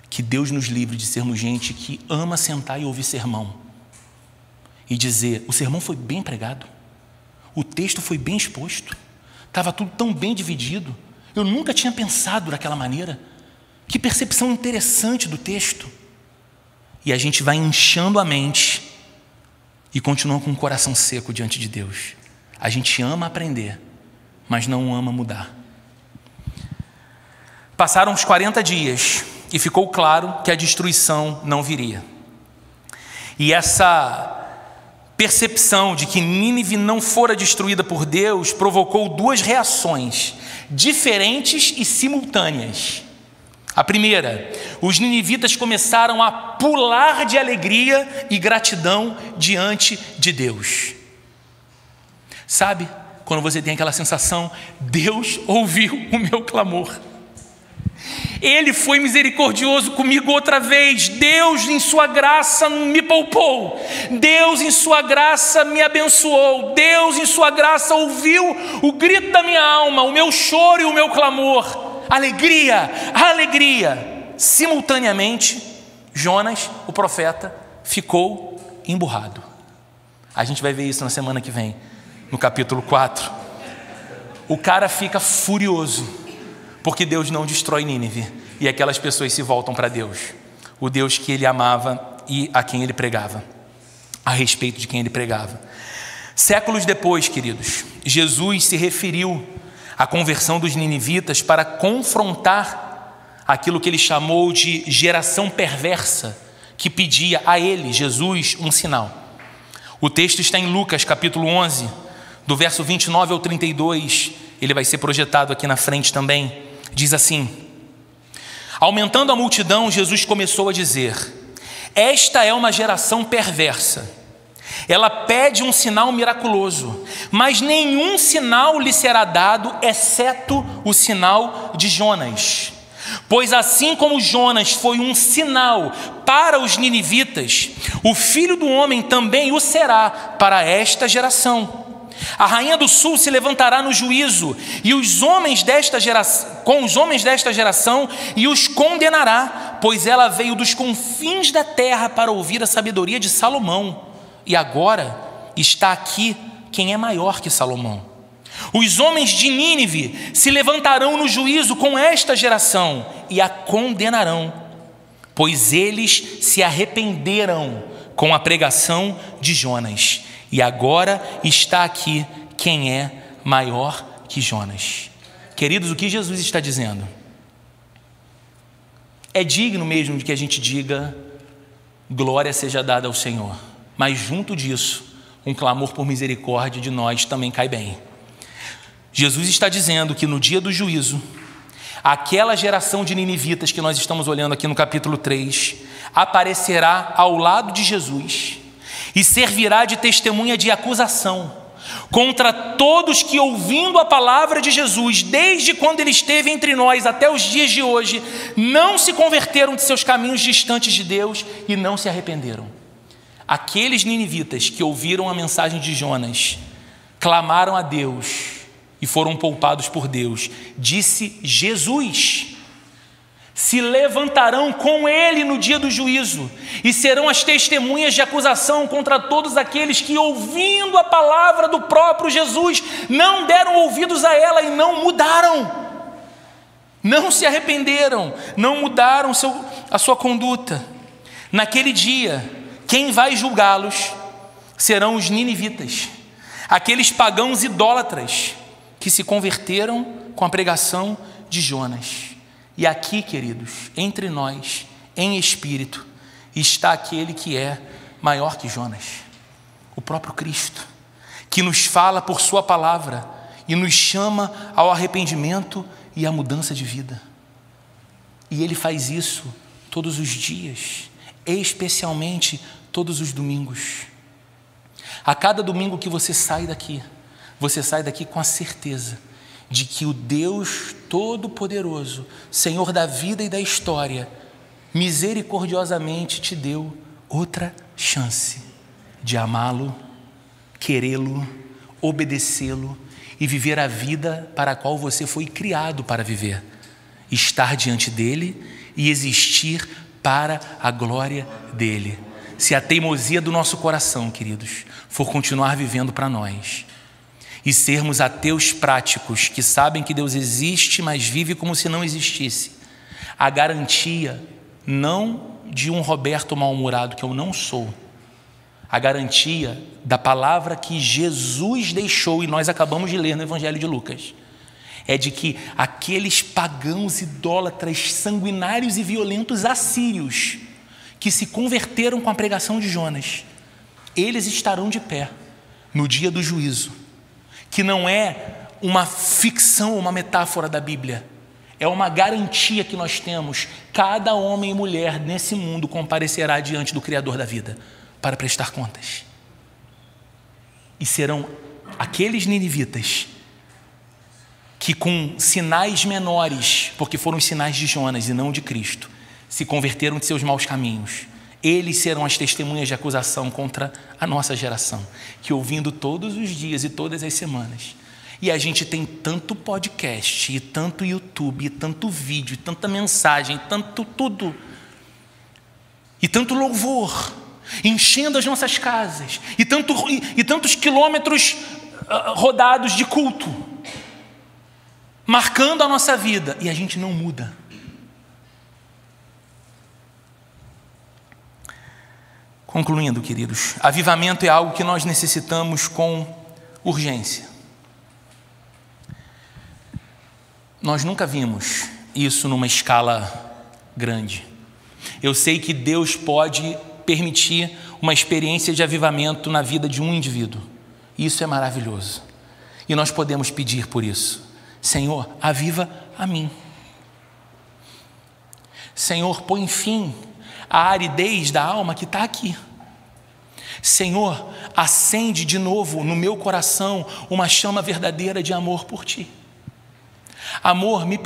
Que Deus nos livre de sermos gente que ama sentar e ouvir sermão e dizer: o sermão foi bem pregado, o texto foi bem exposto, estava tudo tão bem dividido, eu nunca tinha pensado daquela maneira. Que percepção interessante do texto. E a gente vai inchando a mente e continua com o coração seco diante de Deus. A gente ama aprender, mas não ama mudar. Passaram os 40 dias e ficou claro que a destruição não viria. E essa percepção de que Nínive não fora destruída por Deus provocou duas reações diferentes e simultâneas. A primeira, os ninivitas começaram a pular de alegria e gratidão diante de Deus. Sabe, quando você tem aquela sensação, Deus ouviu o meu clamor. Ele foi misericordioso comigo outra vez. Deus, em Sua graça, me poupou. Deus, em Sua graça, me abençoou. Deus, em Sua graça, ouviu o grito da minha alma, o meu choro e o meu clamor. Alegria, alegria. Simultaneamente, Jonas, o profeta, ficou emburrado. A gente vai ver isso na semana que vem, no capítulo 4. O cara fica furioso porque Deus não destrói Nínive e aquelas pessoas se voltam para Deus, o Deus que ele amava e a quem ele pregava, a respeito de quem ele pregava. Séculos depois, queridos, Jesus se referiu à conversão dos ninivitas para confrontar aquilo que ele chamou de geração perversa, que pedia a ele, Jesus, um sinal. O texto está em Lucas capítulo 11, do verso 29 ao 32, ele vai ser projetado aqui na frente também. Diz assim: Aumentando a multidão, Jesus começou a dizer: Esta é uma geração perversa. Ela pede um sinal miraculoso, mas nenhum sinal lhe será dado, exceto o sinal de Jonas. Pois assim como Jonas foi um sinal para os ninivitas, o filho do homem também o será para esta geração. A rainha do sul se levantará no juízo, e os homens desta geração, com os homens desta geração, e os condenará, pois ela veio dos confins da terra para ouvir a sabedoria de Salomão, e agora está aqui quem é maior que Salomão. Os homens de Nínive se levantarão no juízo com esta geração e a condenarão, pois eles se arrependeram com a pregação de Jonas e agora está aqui quem é maior que Jonas. Queridos, o que Jesus está dizendo? É digno mesmo de que a gente diga: glória seja dada ao Senhor, mas junto disso, um clamor por misericórdia de nós também cai bem. Jesus está dizendo que no dia do juízo, aquela geração de ninivitas que nós estamos olhando aqui no capítulo 3, aparecerá ao lado de Jesus e servirá de testemunha de acusação contra todos que, ouvindo a palavra de Jesus, desde quando ele esteve entre nós até os dias de hoje, não se converteram de seus caminhos distantes de Deus e não se arrependeram. Aqueles ninivitas que ouviram a mensagem de Jonas, clamaram a Deus e foram poupados por Deus, disse Jesus se levantarão com ele no dia do juízo e serão as testemunhas de acusação contra todos aqueles que, ouvindo a palavra do próprio Jesus, não deram ouvidos a ela e não mudaram, não se arrependeram, não mudaram seu, a sua conduta. Naquele dia, quem vai julgá-los serão os ninivitas, aqueles pagãos idólatras que se converteram com a pregação de Jonas. E aqui, queridos, entre nós, em espírito, está aquele que é maior que Jonas, o próprio Cristo, que nos fala por Sua palavra e nos chama ao arrependimento e à mudança de vida. E Ele faz isso todos os dias, especialmente todos os domingos. A cada domingo que você sai daqui, você sai daqui com a certeza de que o Deus Todo-Poderoso, Senhor da vida e da história, misericordiosamente te deu outra chance de amá-lo, querê-lo, obedecê-lo e viver a vida para a qual você foi criado para viver. Estar diante dele e existir para a glória dele. Se a teimosia do nosso coração, queridos, for continuar vivendo para nós, e sermos ateus práticos que sabem que Deus existe, mas vive como se não existisse. A garantia não de um Roberto mal-humorado que eu não sou. A garantia da palavra que Jesus deixou e nós acabamos de ler no Evangelho de Lucas é de que aqueles pagãos idólatras sanguinários e violentos assírios que se converteram com a pregação de Jonas, eles estarão de pé no dia do juízo, que não é uma ficção, uma metáfora da Bíblia, é uma garantia que nós temos. Cada homem e mulher nesse mundo comparecerá diante do Criador da vida para prestar contas. E serão aqueles ninivitas que, com sinais menores, porque foram os sinais de Jonas e não de Cristo, se converteram de seus maus caminhos eles serão as testemunhas de acusação contra a nossa geração, que ouvindo todos os dias e todas as semanas. E a gente tem tanto podcast, e tanto YouTube, e tanto vídeo, e tanta mensagem, e tanto tudo, e tanto louvor, enchendo as nossas casas, e, tanto, e, e tantos quilômetros uh, rodados de culto, marcando a nossa vida, e a gente não muda. Concluindo, queridos, avivamento é algo que nós necessitamos com urgência. Nós nunca vimos isso numa escala grande. Eu sei que Deus pode permitir uma experiência de avivamento na vida de um indivíduo. Isso é maravilhoso. E nós podemos pedir por isso. Senhor, aviva a mim. Senhor, põe fim a aridez da alma que está aqui. Senhor, acende de novo no meu coração uma chama verdadeira de amor por Ti. Amor, me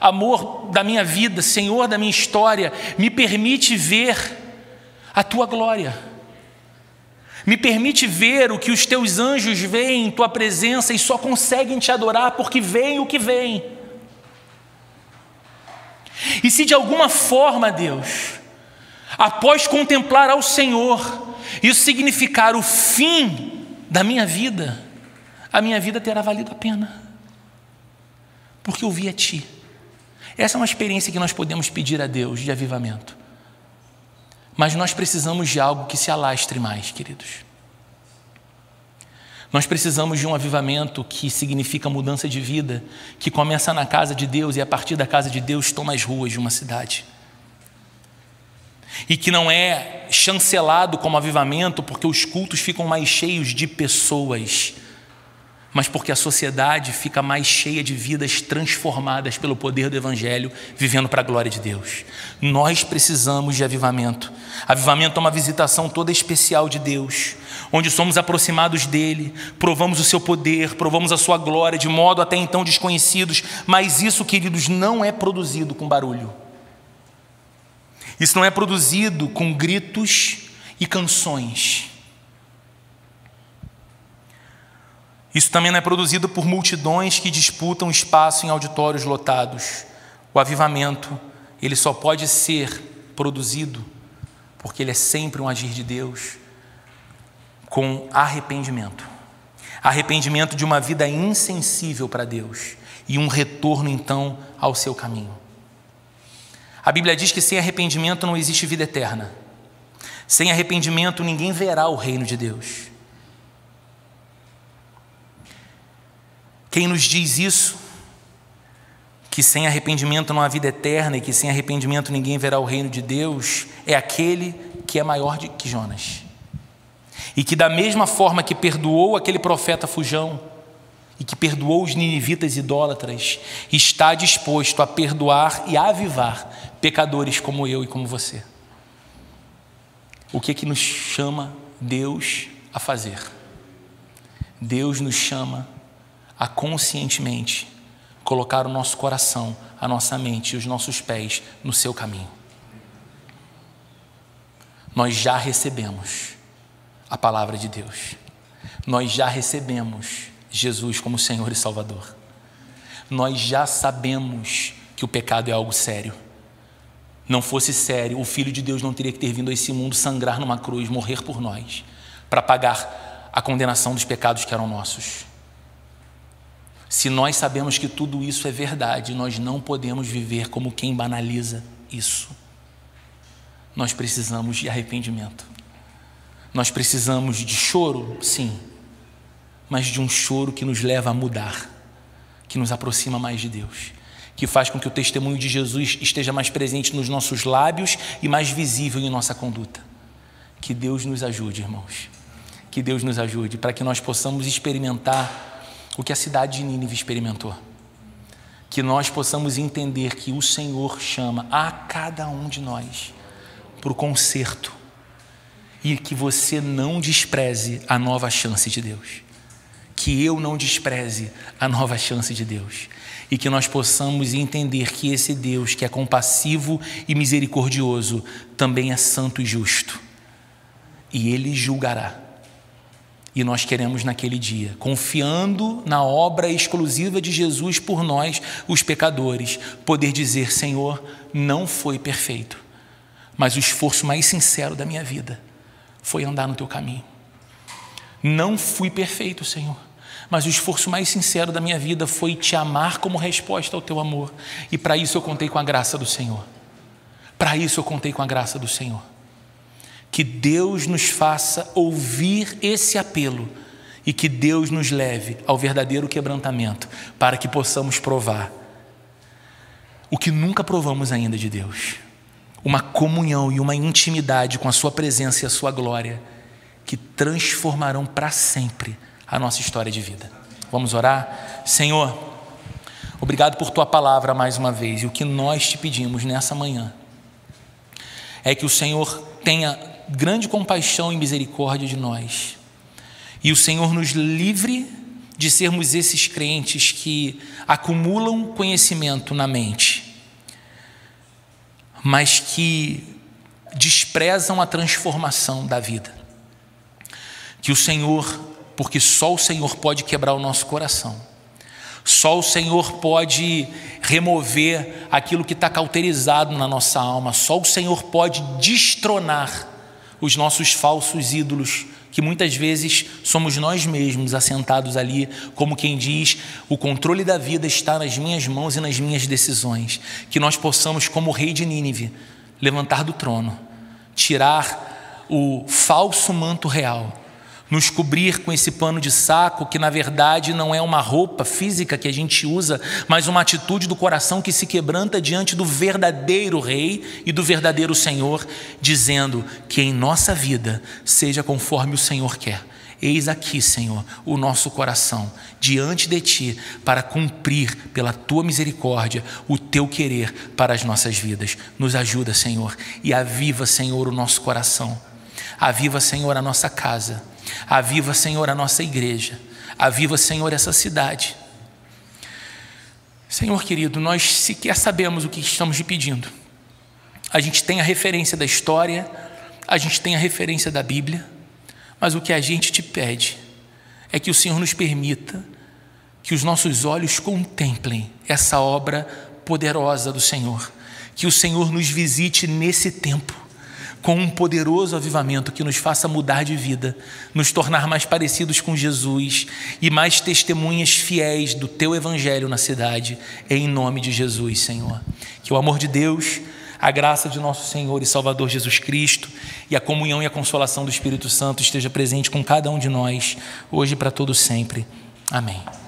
amor da minha vida, Senhor da minha história, me permite ver a Tua glória. Me permite ver o que os Teus anjos veem em Tua presença e só conseguem Te adorar porque vem o que vem. E se de alguma forma, Deus, após contemplar ao Senhor, isso significar o fim da minha vida, a minha vida terá valido a pena, porque eu vi a Ti. Essa é uma experiência que nós podemos pedir a Deus de avivamento. Mas nós precisamos de algo que se alastre mais, queridos. Nós precisamos de um avivamento que significa mudança de vida, que começa na casa de Deus e a partir da casa de Deus toma as ruas de uma cidade e que não é chancelado como avivamento porque os cultos ficam mais cheios de pessoas, mas porque a sociedade fica mais cheia de vidas transformadas pelo poder do Evangelho, vivendo para a glória de Deus. Nós precisamos de avivamento. Avivamento é uma visitação toda especial de Deus, onde somos aproximados dele, provamos o seu poder, provamos a sua glória de modo até então desconhecidos, mas isso, queridos, não é produzido com barulho. Isso não é produzido com gritos e canções. Isso também não é produzido por multidões que disputam espaço em auditórios lotados. O avivamento, ele só pode ser produzido porque ele é sempre um agir de Deus com arrependimento. Arrependimento de uma vida insensível para Deus e um retorno então ao seu caminho. A Bíblia diz que sem arrependimento não existe vida eterna. Sem arrependimento ninguém verá o reino de Deus. Quem nos diz isso? Que sem arrependimento não há vida eterna e que sem arrependimento ninguém verá o reino de Deus, é aquele que é maior que Jonas. E que, da mesma forma que perdoou aquele profeta fujão, e que perdoou os ninivitas idólatras, está disposto a perdoar e a avivar pecadores como eu e como você. O que é que nos chama Deus a fazer? Deus nos chama a conscientemente colocar o nosso coração, a nossa mente e os nossos pés no seu caminho. Nós já recebemos a palavra de Deus. Nós já recebemos Jesus como Senhor e Salvador. Nós já sabemos que o pecado é algo sério. Não fosse sério, o Filho de Deus não teria que ter vindo a esse mundo sangrar numa cruz, morrer por nós, para pagar a condenação dos pecados que eram nossos. Se nós sabemos que tudo isso é verdade, nós não podemos viver como quem banaliza isso. Nós precisamos de arrependimento. Nós precisamos de choro, sim, mas de um choro que nos leva a mudar, que nos aproxima mais de Deus, que faz com que o testemunho de Jesus esteja mais presente nos nossos lábios e mais visível em nossa conduta, Que Deus nos ajude, irmãos. Que Deus nos ajude para que nós possamos experimentar o que a cidade de Nínive experimentou. Que nós possamos entender que o Senhor chama a cada um de nós para o conserto e que você não despreze a nova chance de Deus. Que eu não despreze a nova chance de Deus. E que nós possamos entender que esse Deus, que é compassivo e misericordioso, também é santo e justo e ele julgará. E nós queremos naquele dia, confiando na obra exclusiva de Jesus por nós, os pecadores, poder dizer: Senhor, não foi perfeito, mas o esforço mais sincero da minha vida foi andar no teu caminho. Não fui perfeito, Senhor, mas o esforço mais sincero da minha vida foi te amar como resposta ao teu amor, e para isso eu contei com a graça do Senhor. Para isso eu contei com a graça do Senhor que Deus nos faça ouvir esse apelo e que Deus nos leve ao verdadeiro quebrantamento, para que possamos provar o que nunca provamos ainda de Deus uma comunhão e uma intimidade com a Sua presença e a Sua glória que transformarão para sempre a nossa história de vida. Vamos orar? Senhor, obrigado por Tua palavra mais uma vez e o que nós te pedimos nessa manhã é que o Senhor tenha grande compaixão e misericórdia de nós. E o Senhor nos livre de sermos esses crentes que acumulam conhecimento na mente, mas que desprezam a transformação da vida. Que o Senhor, porque só o Senhor pode quebrar o nosso coração, só o Senhor pode remover aquilo que está cauterizado na nossa alma, só o Senhor pode destronar os nossos falsos ídolos, que muitas vezes somos nós mesmos assentados ali, como quem diz: o controle da vida está nas minhas mãos e nas minhas decisões. Que nós possamos, como o rei de Nínive, levantar do trono, tirar o falso manto real nos cobrir com esse pano de saco, que na verdade não é uma roupa física que a gente usa, mas uma atitude do coração que se quebranta diante do verdadeiro Rei e do verdadeiro Senhor, dizendo que em nossa vida seja conforme o Senhor quer. Eis aqui, Senhor, o nosso coração diante de Ti, para cumprir pela Tua misericórdia o Teu querer para as nossas vidas. Nos ajuda, Senhor, e aviva, Senhor, o nosso coração. Aviva, Senhor, a nossa casa Aviva, Senhor, a nossa igreja. Aviva, Senhor, essa cidade. Senhor querido, nós sequer sabemos o que estamos lhe pedindo. A gente tem a referência da história, a gente tem a referência da Bíblia, mas o que a gente te pede é que o Senhor nos permita que os nossos olhos contemplem essa obra poderosa do Senhor, que o Senhor nos visite nesse tempo com um poderoso avivamento que nos faça mudar de vida, nos tornar mais parecidos com Jesus e mais testemunhas fiéis do teu evangelho na cidade, em nome de Jesus, Senhor. Que o amor de Deus, a graça de nosso Senhor e Salvador Jesus Cristo e a comunhão e a consolação do Espírito Santo esteja presente com cada um de nós, hoje e para todo sempre. Amém.